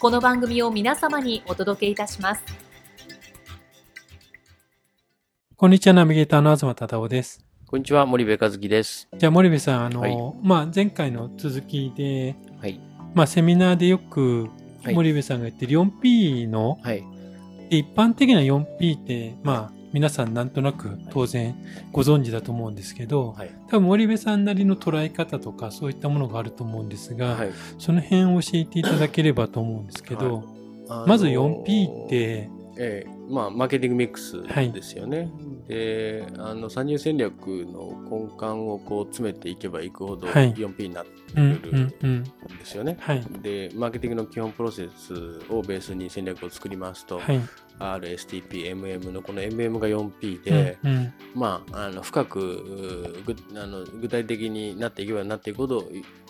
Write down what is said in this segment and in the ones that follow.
この番組を皆様にお届けいたします。こんにちは、ナビゲーターの東忠夫です。こんにちは、森部和樹です。じゃあ、森部さん、あの、はい、まあ、前回の続きで、はい、まあ、セミナーでよく、森部さんが言ってる 4P の、はい、一般的な 4P って、まあ、皆さんなんとなく当然ご存知だと思うんですけど、はい、多分森部さんなりの捉え方とかそういったものがあると思うんですが、はい、その辺を教えていただければと思うんですけど、はい、まず 4P って、ええまあ、マーケティングミックスですよね。はい、であの参入戦略の根幹をこう詰めていけばいくほど 4P になってくるんですよね。はい、でマーケティングの基本プロセスをベースに戦略を作りますと、はい、RSTP、MM のこの MM が 4P で、うんうん、まあ、あの深くぐあの具体的になっていけばなっていくほど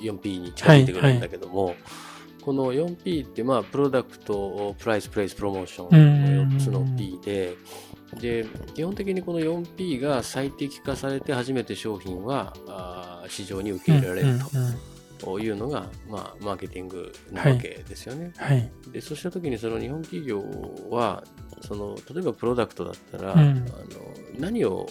4P に近づいてくるんだけども、はいはいこの 4P って、まあ、プロダクト、プライス、プレイス、プロモーションの4つの P で、で、基本的にこの 4P が最適化されて初めて商品はあ市場に受け入れられるというのが、まあ、マーケティングなわけですよね。はい、でそうした時にその日本企業はその例えばプロダクトだったら、うん、あの何を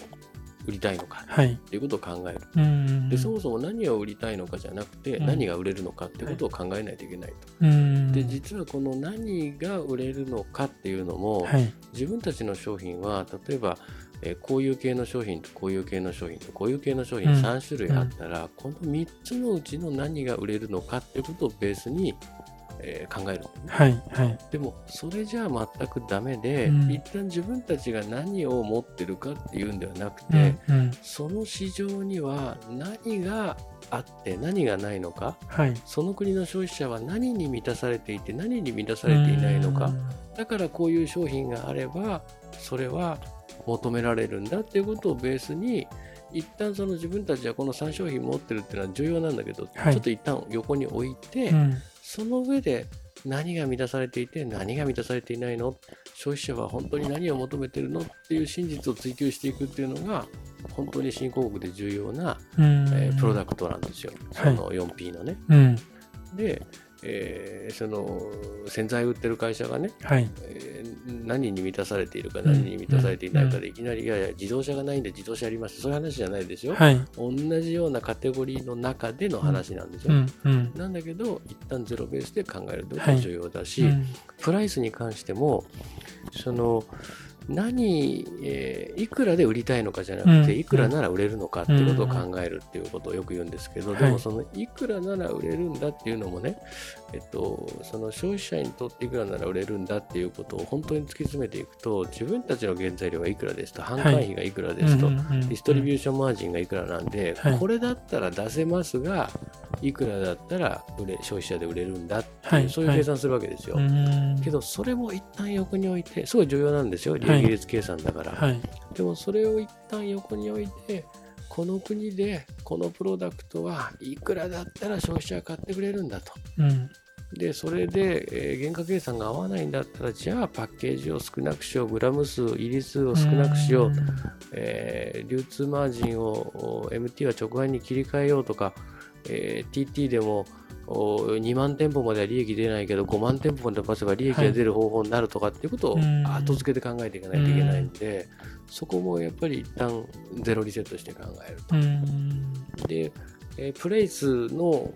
売りたいのかっていうことを考える、はい、でそもそも何を売りたいのかじゃなくて、うん、何が売れるのかっていうことを考えないといけないと、はい、で実はこの何が売れるのかっていうのも、はい、自分たちの商品は例えばえこういう系の商品とこういう系の商品とこういう系の商品3種類あったら、うん、この3つのうちの何が売れるのかっていうことをベースにえー、考える、はいはい、でもそれじゃあ全くダメで、うん、一旦自分たちが何を持ってるかっていうんではなくて、うんうん、その市場には何があって何がないのか、はい、その国の消費者は何に満たされていて何に満たされていないのかだからこういう商品があればそれは求められるんだっていうことをベースに一旦その自分たちはこの3商品持ってるっていうのは重要なんだけど、はい、ちょっと一旦横に置いて、うん、その上で何が満たされていて何が満たされていないの？消費者は本当に何を求めてるのっていう真実を追求していくっていうのが本当に新興国で重要な、えー、プロダクトなんですよ、その 4P のね。はい、でえー、その洗剤売ってる会社がね、はい。えー、何に満たされているか何に満たされていないかでいきなり、いやいや自動車がないんで自動車ありますそういう話じゃないですよ、はい、同じようなカテゴリーの中での話なんですよ、うんうん、なんだけど一旦ゼロベースで考えるということが重要だし、はいうん、プライスに関してもその何、えー、いくらで売りたいのかじゃなくて、いくらなら売れるのかっていうことを考えるっていうことをよく言うんですけど、でもそのいくらなら売れるんだっていうのもね、えっと、その消費者にとっていくらなら売れるんだっていうことを本当に突き詰めていくと、自分たちの原材料がいくらですと、販管費がいくらですと、ディストリビューションマージンがいくらなんで、これだったら出せますが、いくらだったら売れ消費者で売れるんだっていう、そういう計算するわけですよ。けど、それも一旦横に置いて、すごい重要なんですよ、利益率計算だから。でも、それを一旦横に置いて、この国でこのプロダクトはいくらだったら消費者が買ってくれるんだと。うん、でそれで、えー、原価計算が合わないんだったらじゃあパッケージを少なくしようグラム数入り数を少なくしようと、えー、流通マージンを MT は直販に切り替えようとか、えー、TT でも2万店舗までは利益出ないけど5万店舗まで出せば利益が出る方法になるとかっていうことを後付けで考えていかないといけないんで、そこもやっぱり一旦ゼロリセットして考えると。でえー、プレイスの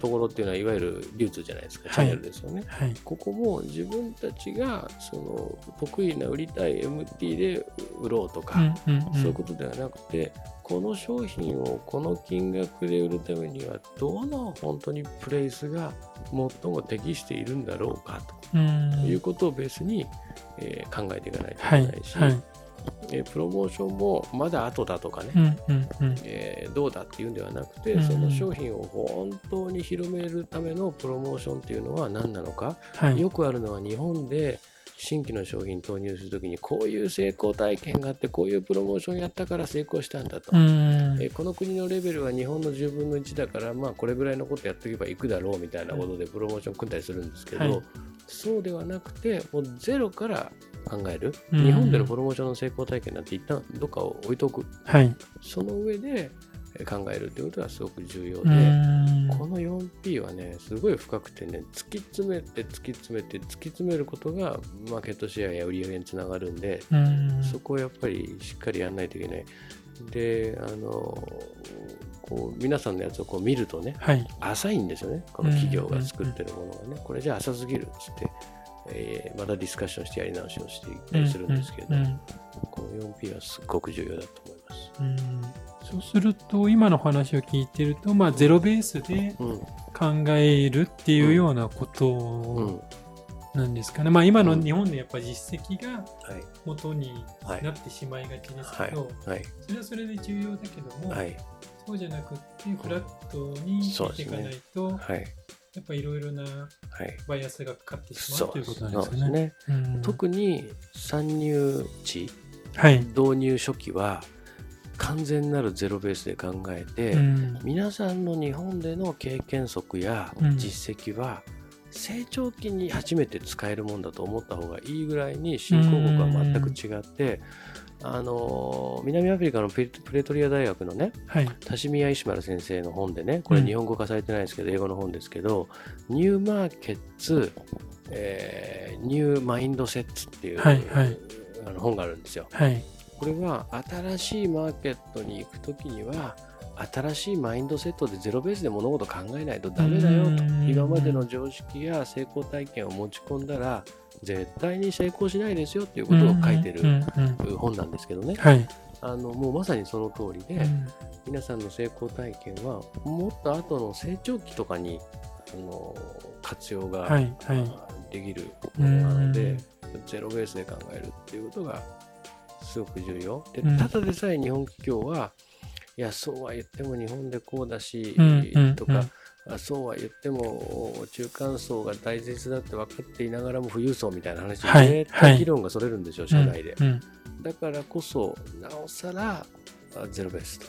ところっていうのはいわゆる流通じゃないですか、チャンネルですよね。はい、ここも自分たちがその得意な売りたい MT で売ろうとか、うんうんうん、そういうことではなくて、この商品をこの金額で売るためにはどの本当にプレイスが最も適しているんだろうかということをベースに、えー、考えていかないといけないし、はいはいえプロモーションもまだ後だとかね、えー、どうだっていうんではなくて、その商品を本当に広めるためのプロモーションっていうのは何なのか、はい、よくあるのは日本で新規の商品投入するときにこういう成功体験があってこういうプロモーションやったから成功したんだと、えこの国のレベルは日本の10分の1だからまあこれぐらいのことやっておけばいくだろうみたいなことでプロモーション組んだりするんですけど、はい、そうではなくてもうゼロから考える、日本でのプロモーションの成功体験なんて一旦どっかを置いとく、はい、その上で考えるということがすごく重要で、この 4P はね、すごい深くてね、突き詰めて突き詰めて突き詰めることがマーケットシェアや売り上げにつながるんで、そこをやっぱりしっかりやらないといけない。で、あの、こう皆さんのやつをこう見るとね、はい、浅いんですよね、この企業が作ってるものがね、これじゃ浅すぎるっつって、えー、またディスカッションしてやり直しをしていったりするんですけど、この 4P はすごく重要だと思います。そうすると、今の話を聞いてると、まあ、ゼロベースで考えるっていうようなことなんですかね。まあ、今の日本でやっぱ実績が元になってしまいがちですけど、それはそれで重要だけども、そうじゃなくて、フラットにしていかないと、やっぱいろいろなバイアスがかかってしまう、はい、ということなんですね。ね。うん、特に参入値、はい、導入初期は完全なるゼロベースで考えて、うん、皆さんの日本での経験則や実績は、成長期に初めて使えるもんだと思った方がいいぐらいに新興国は全く違って、あの南アフリカのプレトリア大学のね、はい、タシミヤ・イシマル先生の本でね、これ日本語化されてないですけど、うん、英語の本ですけど、ニューマーケッツ、えー、ニューマインドセッツっていう、はいはい、あの本があるんですよ。はい、これは新しいマーケットに行くときには、新しいマインドセットでゼロベースで物事考えないとダメだよと。今までの常識や成功体験を持ち込んだら絶対に成功しないですよっていうことを書いてる本なんですけどね、はい、あのもうまさにその通りで、皆さんの成功体験はもっと後の成長期とかにあの活用が、はいはい、できるものなので、ゼロベースで考えるっていうことがすごく重要。でただでさえ日本企業はいやそうは言っても日本でこうだし、とか、そうは言っても中間層が大切だって分かっていながらも富裕層みたいな話で、はい、議論がそれるんでしょう、社内で、うんうん、だからこそなおさらゼロベースと。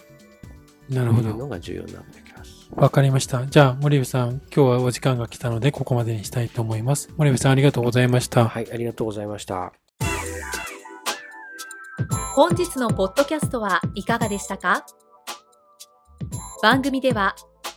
なるほど。いうのが重要になってきます。わかりました。じゃあ森部さん今日はお時間が来たのでここまでにしたいと思います。森部さんありがとうございました。はいありがとうございました。本日のポッドキャストはいかがでしたか？番組では